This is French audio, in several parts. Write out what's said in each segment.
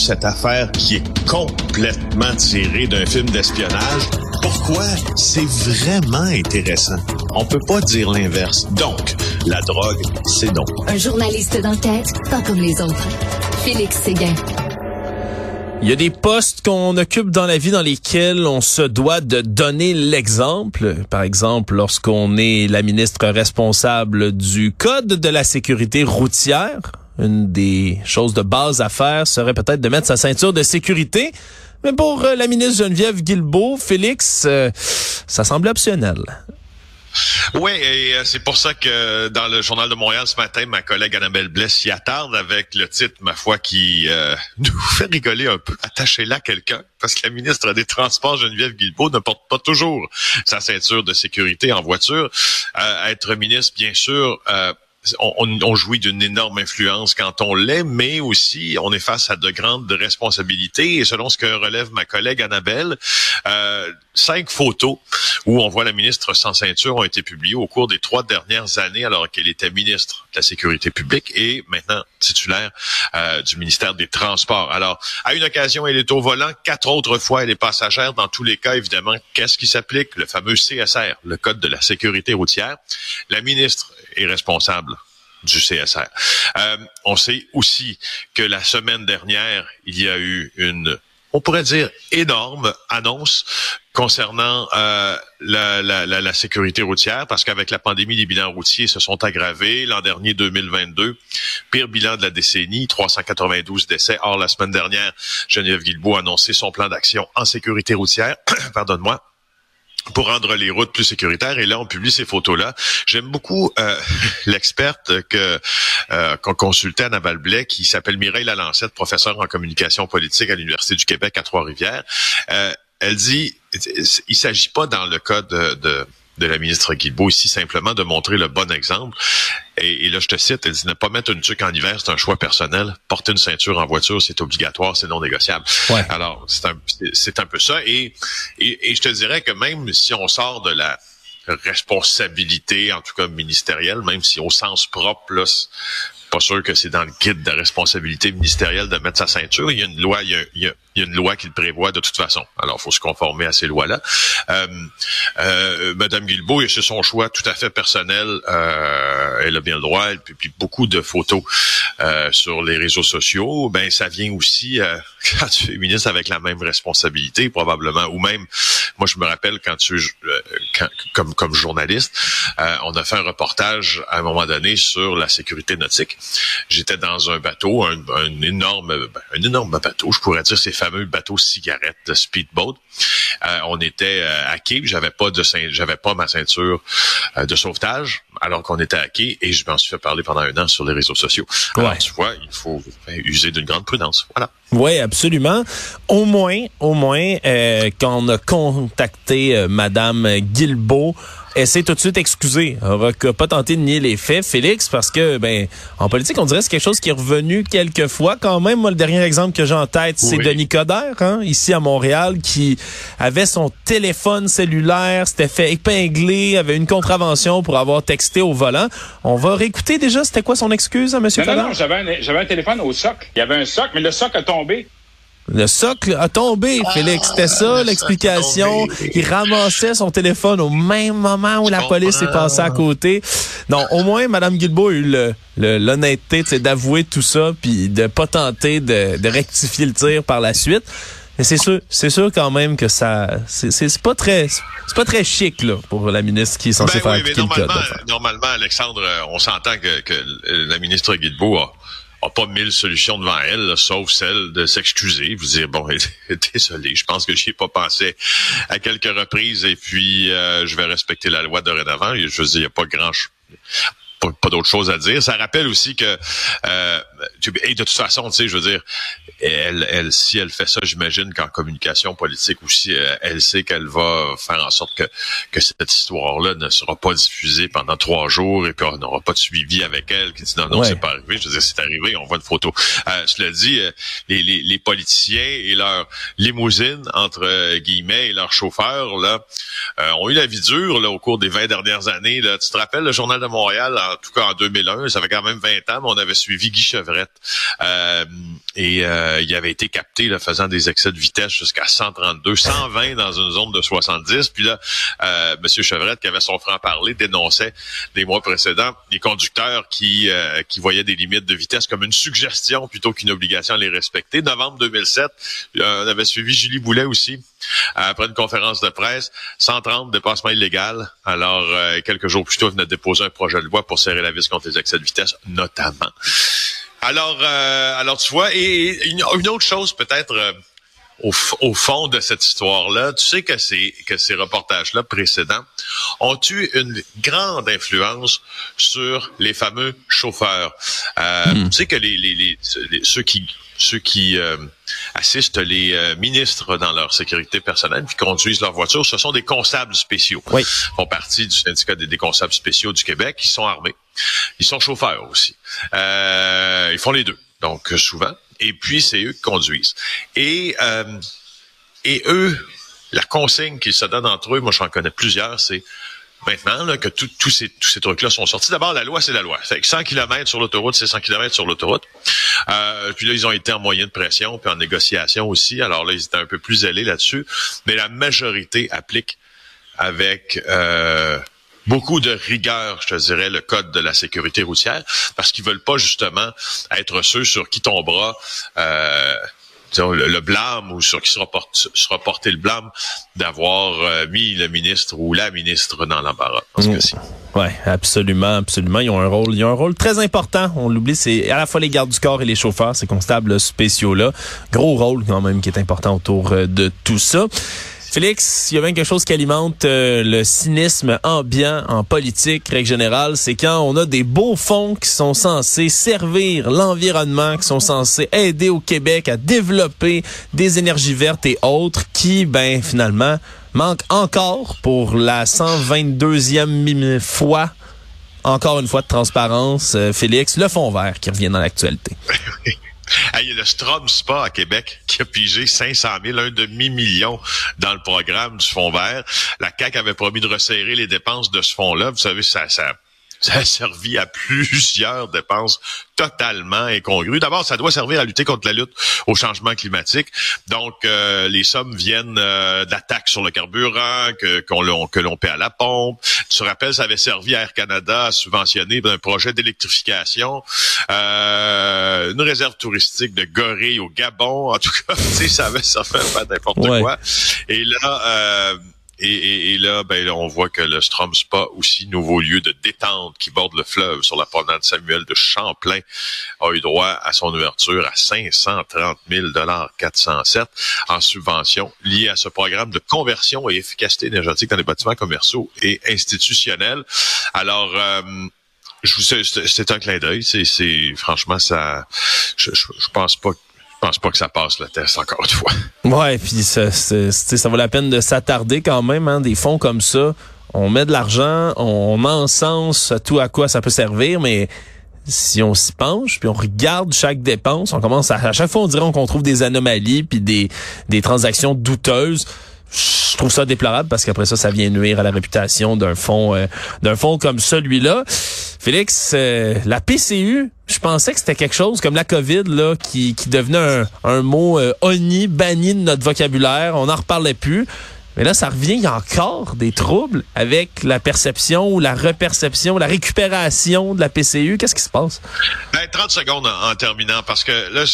cette affaire qui est complètement tirée d'un film d'espionnage. Pourquoi? C'est vraiment intéressant. On peut pas dire l'inverse. Donc, la drogue, c'est non. Un journaliste d'enquête, pas comme les autres. Félix Séguin. Il y a des postes qu'on occupe dans la vie dans lesquels on se doit de donner l'exemple. Par exemple, lorsqu'on est la ministre responsable du Code de la sécurité routière, une des choses de base à faire serait peut-être de mettre sa ceinture de sécurité. Mais pour euh, la ministre Geneviève Guilbeault, Félix, euh, ça semble optionnel. Oui, et euh, c'est pour ça que dans le Journal de Montréal ce matin, ma collègue Annabelle Bless s'y attarde avec le titre, ma foi, qui euh, nous fait rigoler un peu. Attachez-là quelqu'un, parce que la ministre des Transports, Geneviève Guilbeault, ne porte pas toujours sa ceinture de sécurité en voiture. Euh, être ministre, bien sûr, on, on, jouit d'une énorme influence quand on l'est, mais aussi on est face à de grandes responsabilités. Et selon ce que relève ma collègue Annabelle, euh, cinq photos où on voit la ministre sans ceinture ont été publiées au cours des trois dernières années alors qu'elle était ministre de la Sécurité publique et maintenant titulaire euh, du ministère des Transports. Alors, à une occasion, elle est au volant, quatre autres fois, elle est passagère. Dans tous les cas, évidemment, qu'est-ce qui s'applique? Le fameux CSR, le Code de la sécurité routière. La ministre est responsable du CSR. Euh, on sait aussi que la semaine dernière, il y a eu une on pourrait dire énorme annonce concernant euh, la, sécurité routière, parce qu'avec la pandémie, les bilans routiers se sont aggravés. L'an dernier, 2022, pire bilan de la décennie, 392 décès. Or, la semaine dernière, Geneviève Guilbeault a annoncé son plan d'action en sécurité routière. Pardonne-moi pour rendre les routes plus sécuritaires. Et là, on publie ces photos-là. J'aime beaucoup euh, l'experte que euh, qu'on consultait à Naval Blais, qui s'appelle Mireille Lalancette, professeure en communication politique à l'Université du Québec à Trois-Rivières. Euh, elle dit, il s'agit pas dans le cas de, de de la ministre Guilbeault ici simplement de montrer le bon exemple. Et, là, je te cite, elle dit ne pas mettre une tuque en hiver, c'est un choix personnel. Porter une ceinture en voiture, c'est obligatoire, c'est non négociable. Alors, c'est un, un peu ça. Et, et, et je te dirais que même si on sort de la responsabilité, en tout cas ministérielle, même si au sens propre, là, pas sûr que c'est dans le guide de responsabilité ministérielle de mettre sa ceinture. Il y a une loi, il y a, il y a, une loi qui le prévoit de toute façon. Alors, il faut se conformer à ces lois-là. Euh, euh, Madame Guilbeault, c'est son choix tout à fait personnel. Euh, elle a bien le droit. Elle publie beaucoup de photos euh, sur les réseaux sociaux. Ben, ça vient aussi euh, quand tu es ministre avec la même responsabilité, probablement. Ou même, moi, je me rappelle quand tu, euh, comme comme journaliste, on a fait un reportage à un moment donné sur la sécurité nautique. J'étais dans un bateau, un, un énorme, ben, un énorme bateau. Je pourrais dire ces fameux bateaux cigarettes de speedboat. Euh, on était euh, à quai, j'avais pas de j'avais pas ma ceinture euh, de sauvetage alors qu'on était à quai et je m'en suis fait parler pendant un an sur les réseaux sociaux. Alors tu vois, il faut user d'une grande prudence. Voilà. Oui, absolument. Au moins, au moins, quand on a contacté Madame Guilbeault, s'est tout de suite excusée. Elle n'a pas tenté de nier les faits, Félix, parce que, ben, en politique, on dirait que c'est quelque chose qui est revenu quelques fois quand même. Moi, le dernier exemple que j'ai en tête, c'est Denis Coderre, hein, ici à Montréal, qui avait son téléphone cellulaire, s'était fait épingler, avait une contravention pour avoir texté au volant. On va réécouter déjà, c'était quoi son excuse, hein, Monsieur non, Non, non, j'avais un, téléphone au socle. Il y avait un socle, mais le socle a tombé. Le socle a tombé, ah, Félix. C'était ça l'explication. Il ramassait son téléphone au même moment où la police est passée à côté. Non, au moins, Mme Guilbeault a eu l'honnêteté d'avouer tout ça puis de pas tenter de, rectifier le tir par la suite. Mais c'est sûr, c'est sûr quand même que ça, c'est pas très, c'est pas très chic là pour la ministre qui est censée ben faire oui, le code. Normalement, Alexandre, on s'entend que, que la ministre Guilbeault a a pas mille solutions devant elle, sauf celle de s'excuser, vous dire bon, désolé, je pense que j'y ai pas pensé à quelques reprises et puis euh, je vais respecter la loi dorénavant. Je veux dire, il n'y a pas grand pas, pas d'autre chose à dire. Ça rappelle aussi que euh, et de toute façon, tu sais, je veux dire, elle, elle, si elle fait ça, j'imagine qu'en communication politique aussi, euh, elle sait qu'elle va faire en sorte que, que cette histoire-là ne sera pas diffusée pendant trois jours et qu'on n'aura pas de suivi avec elle qui dit non, non, c'est pas arrivé. Je veux dire, c'est arrivé, on voit une photo. Euh, cela dit, euh, les, les, les, politiciens et leur limousine, entre euh, guillemets, et leurs chauffeurs, là, ont eu la vie dure là, au cours des 20 dernières années. Là. Tu te rappelles le Journal de Montréal, en tout cas en 2001, ça fait quand même 20 ans, mais on avait suivi Guy Euh, et euh, il avait été capté là, faisant des excès de vitesse jusqu'à 132, 120 dans une zone de 70. Puis là, euh, M. Chevrette, qui avait son franc-parler, dénonçait des mois précédents les conducteurs qui, euh, qui voyaient des limites de vitesse comme une suggestion plutôt qu'une obligation à les respecter. Novembre 2007, on avait suivi Julie Boulet aussi après une conférence de presse, 130 dépassements illégaux. Alors, quelques jours plus tôt, il venait de déposer un projet de loi pour serrer la vis contre les excès de vitesse, notamment. Alors, euh, alors tu vois, et une, autre chose peut-être euh, au, au, fond de cette histoire-là, tu sais que ces que ces reportages-là précédents ont eu une grande influence sur les fameux chauffeurs. Euh, hmm. Tu sais que les, les, les, ceux qui ceux qui euh, assistent les euh, ministres dans leur sécurité personnelle puis conduisent leur voiture, ce sont des constables spéciaux. Oui. Ils font partie du syndicat des, des constables spéciaux du Québec. Ils sont armés. Ils sont chauffeurs aussi. Euh, ils font les deux. Donc souvent. Et puis c'est eux qui conduisent. Et et eux, la consigne qu'ils se donnent entre eux, moi j'en connais plusieurs, c'est maintenant là, que tous ces, tous ces trucs-là sont sortis. D'abord, la loi, c'est la loi. Fait que 100 km sur l'autoroute, c'est 100 km sur l'autoroute. Euh, puis là, ils ont été en moyen de pression, puis en négociation aussi. Alors là, ils étaient un peu plus zélés là-dessus. Mais la majorité applique avec euh, beaucoup de rigueur, je te dirais, le code de la sécurité routière, parce qu'ils veulent pas justement être ceux sur qui tombera euh, le, blâme ou sur qui sera, sera porté le blâme d'avoir euh, mis le ministre ou la ministre dans l'embarras mm. Oui, absolument, absolument. Ils ont un rôle, ils ont un rôle très important. On l'oublie, c'est à la fois les gardes du corps et les chauffeurs, ces constables spéciaux là. Gros rôle quand même qui est important autour euh, de tout ça. Félix, il y a bien quelque chose qui alimente euh, le cynisme ambiant en politique, règle générale, c'est quand on a des beaux fonds qui sont censés servir l'environnement, qui sont censés aider au Québec à développer des énergies vertes et autres, qui, ben, finalement, manquent encore pour la 122e fois encore une fois de transparence, euh, Félix, le fond vert qui revient dans l'actualité. Il y a le Strom Spa à Québec qui a pigé 500 000, un demi-million dans le programme du Fonds vert. La CAQ avait promis de resserrer les dépenses de ce fonds-là. Vous savez, ça, ça, ça a servi à plusieurs dépenses totalement incongrues. D'abord, ça doit servir à lutter contre la lutte au changement climatique. Donc, euh, les sommes viennent euh, d'attaques sur le carburant que, qu'on l'on, que l'on paie à la pompe. Tu te rappelles, ça avait servi à Air Canada à subventionner un projet d'électrification, euh, une réserve touristique de gorilles au Gabon. En tout cas, tu sais, ça avait ça fait pas n'importe quoi. Et là, euh, et, là, ben, on voit que le Strom Spa, aussi nouveau lieu de détente qui borde le fleuve sur la promenade Samuel de Champlain, a eu droit à son ouverture à 530 000 407 en subvention liée à ce programme de conversion et efficacité énergétique dans les bâtiments commerciaux et institutionnels. Alors, euh, je vous c'est un clin d'œil. C'est, franchement, ça, je, je, je pense pas je pense pas que ça passe le test encore une fois. Ouais, puis ça, ça vaut la peine de s'attarder quand même, hein, des fonds comme ça. On met de l'argent, on encense tout à quoi ça peut servir, mais si on s'y penche, puis on regarde chaque dépense, on commence à, à chaque fois on dirait qu'on trouve des anomalies puis des, des transactions douteuses je trouve ça déplorable parce qu'après ça, ça vient nuire à la réputation d'un fonds euh, d'un fonds comme celui-là. Félix, euh, la PCU, je pensais que c'était quelque chose comme la COVID là, qui, qui devenait un, un mot euh, banni de notre vocabulaire. On n'en reparlait plus. Mais là, ça revient, il y a encore des troubles avec la perception ou la reperception, la récupération de la PCU. Qu'est-ce qui se passe? Ben, 30 secondes en, terminant, parce que là,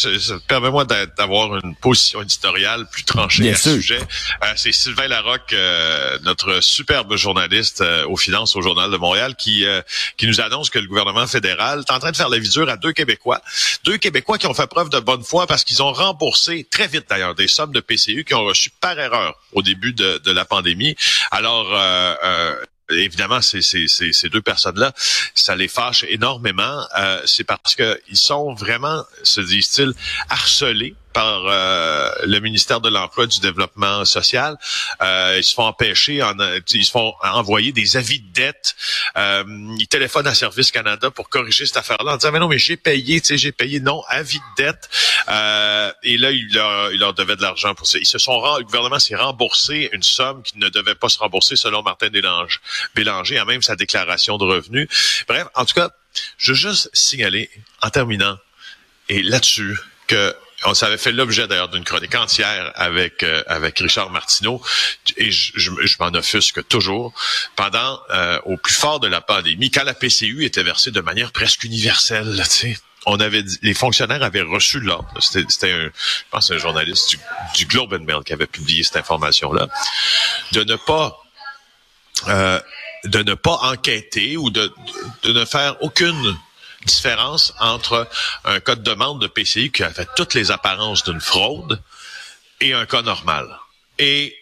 permets-moi d'avoir une position éditoriale plus tranchée à ce sujet. Euh, c'est Sylvain Larocque, euh, notre superbe journaliste euh, aux finances au Journal de Montréal, qui, qui nous annonce que le gouvernement fédéral est en train de faire la visure à deux Québécois. Deux Québécois qui ont fait preuve de bonne foi parce qu'ils ont remboursé, très vite d'ailleurs, des sommes de PCU qui ont reçu par erreur au début de de, la pandémie. Alors, euh, euh, évidemment, ces, deux personnes-là, ça les fâche énormément. Euh, c'est parce qu'ils sont vraiment, se disent-ils, harcelés par euh, le ministère de l'Emploi et du Développement social. Euh, ils se font empêcher, en, ils se font envoyer des avis de dette. Euh, ils téléphonent à Service Canada pour corriger cette affaire-là en disant mais non mais j'ai payé, tu sais j'ai payé non avis de dette. Euh, et là il leur, il leur devait de l'argent pour ça. Ils se sont le gouvernement s'est remboursé une somme qui ne devait pas se rembourser selon Martin Bélanger, Bélanger a même sa déclaration de revenus. Bref, en tout cas, je veux juste signaler en terminant et là-dessus que on s'avait fait l'objet d'ailleurs d'une chronique entière avec euh, avec Richard Martineau et je, je, je m'en offusque toujours pendant euh, au plus fort de la pandémie quand la PCU était versée de manière presque universelle, tu sais. On avait dit, les fonctionnaires avaient reçu l'ordre. C'était, un, je pense, un journaliste du, du Globe and Mail qui avait publié cette information-là, de ne pas euh, de ne pas enquêter ou de, de ne faire aucune différence entre un cas de demande de PCI qui a fait toutes les apparences d'une fraude et un cas normal. Et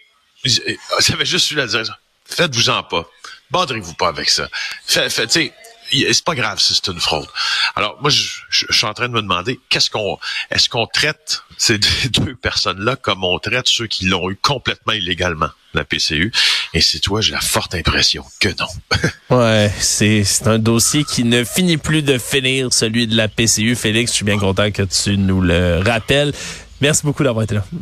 ça avait juste eu la dire, faites-vous-en pas. Badrez-vous pas avec ça. Fait, fait, c'est pas grave si c'est une fraude. Alors moi, je, suis en train de me demander qu'est-ce qu'on, est-ce qu'on traite ces deux personnes-là comme on traite ceux qui l'ont eu complètement illégalement, la PCU. Et c'est toi, j'ai la forte impression que non. ouais, c'est c'est un dossier qui ne finit plus de finir, celui de la PCU. Félix, je suis bien content que tu nous le rappelles. Merci beaucoup d'avoir été là.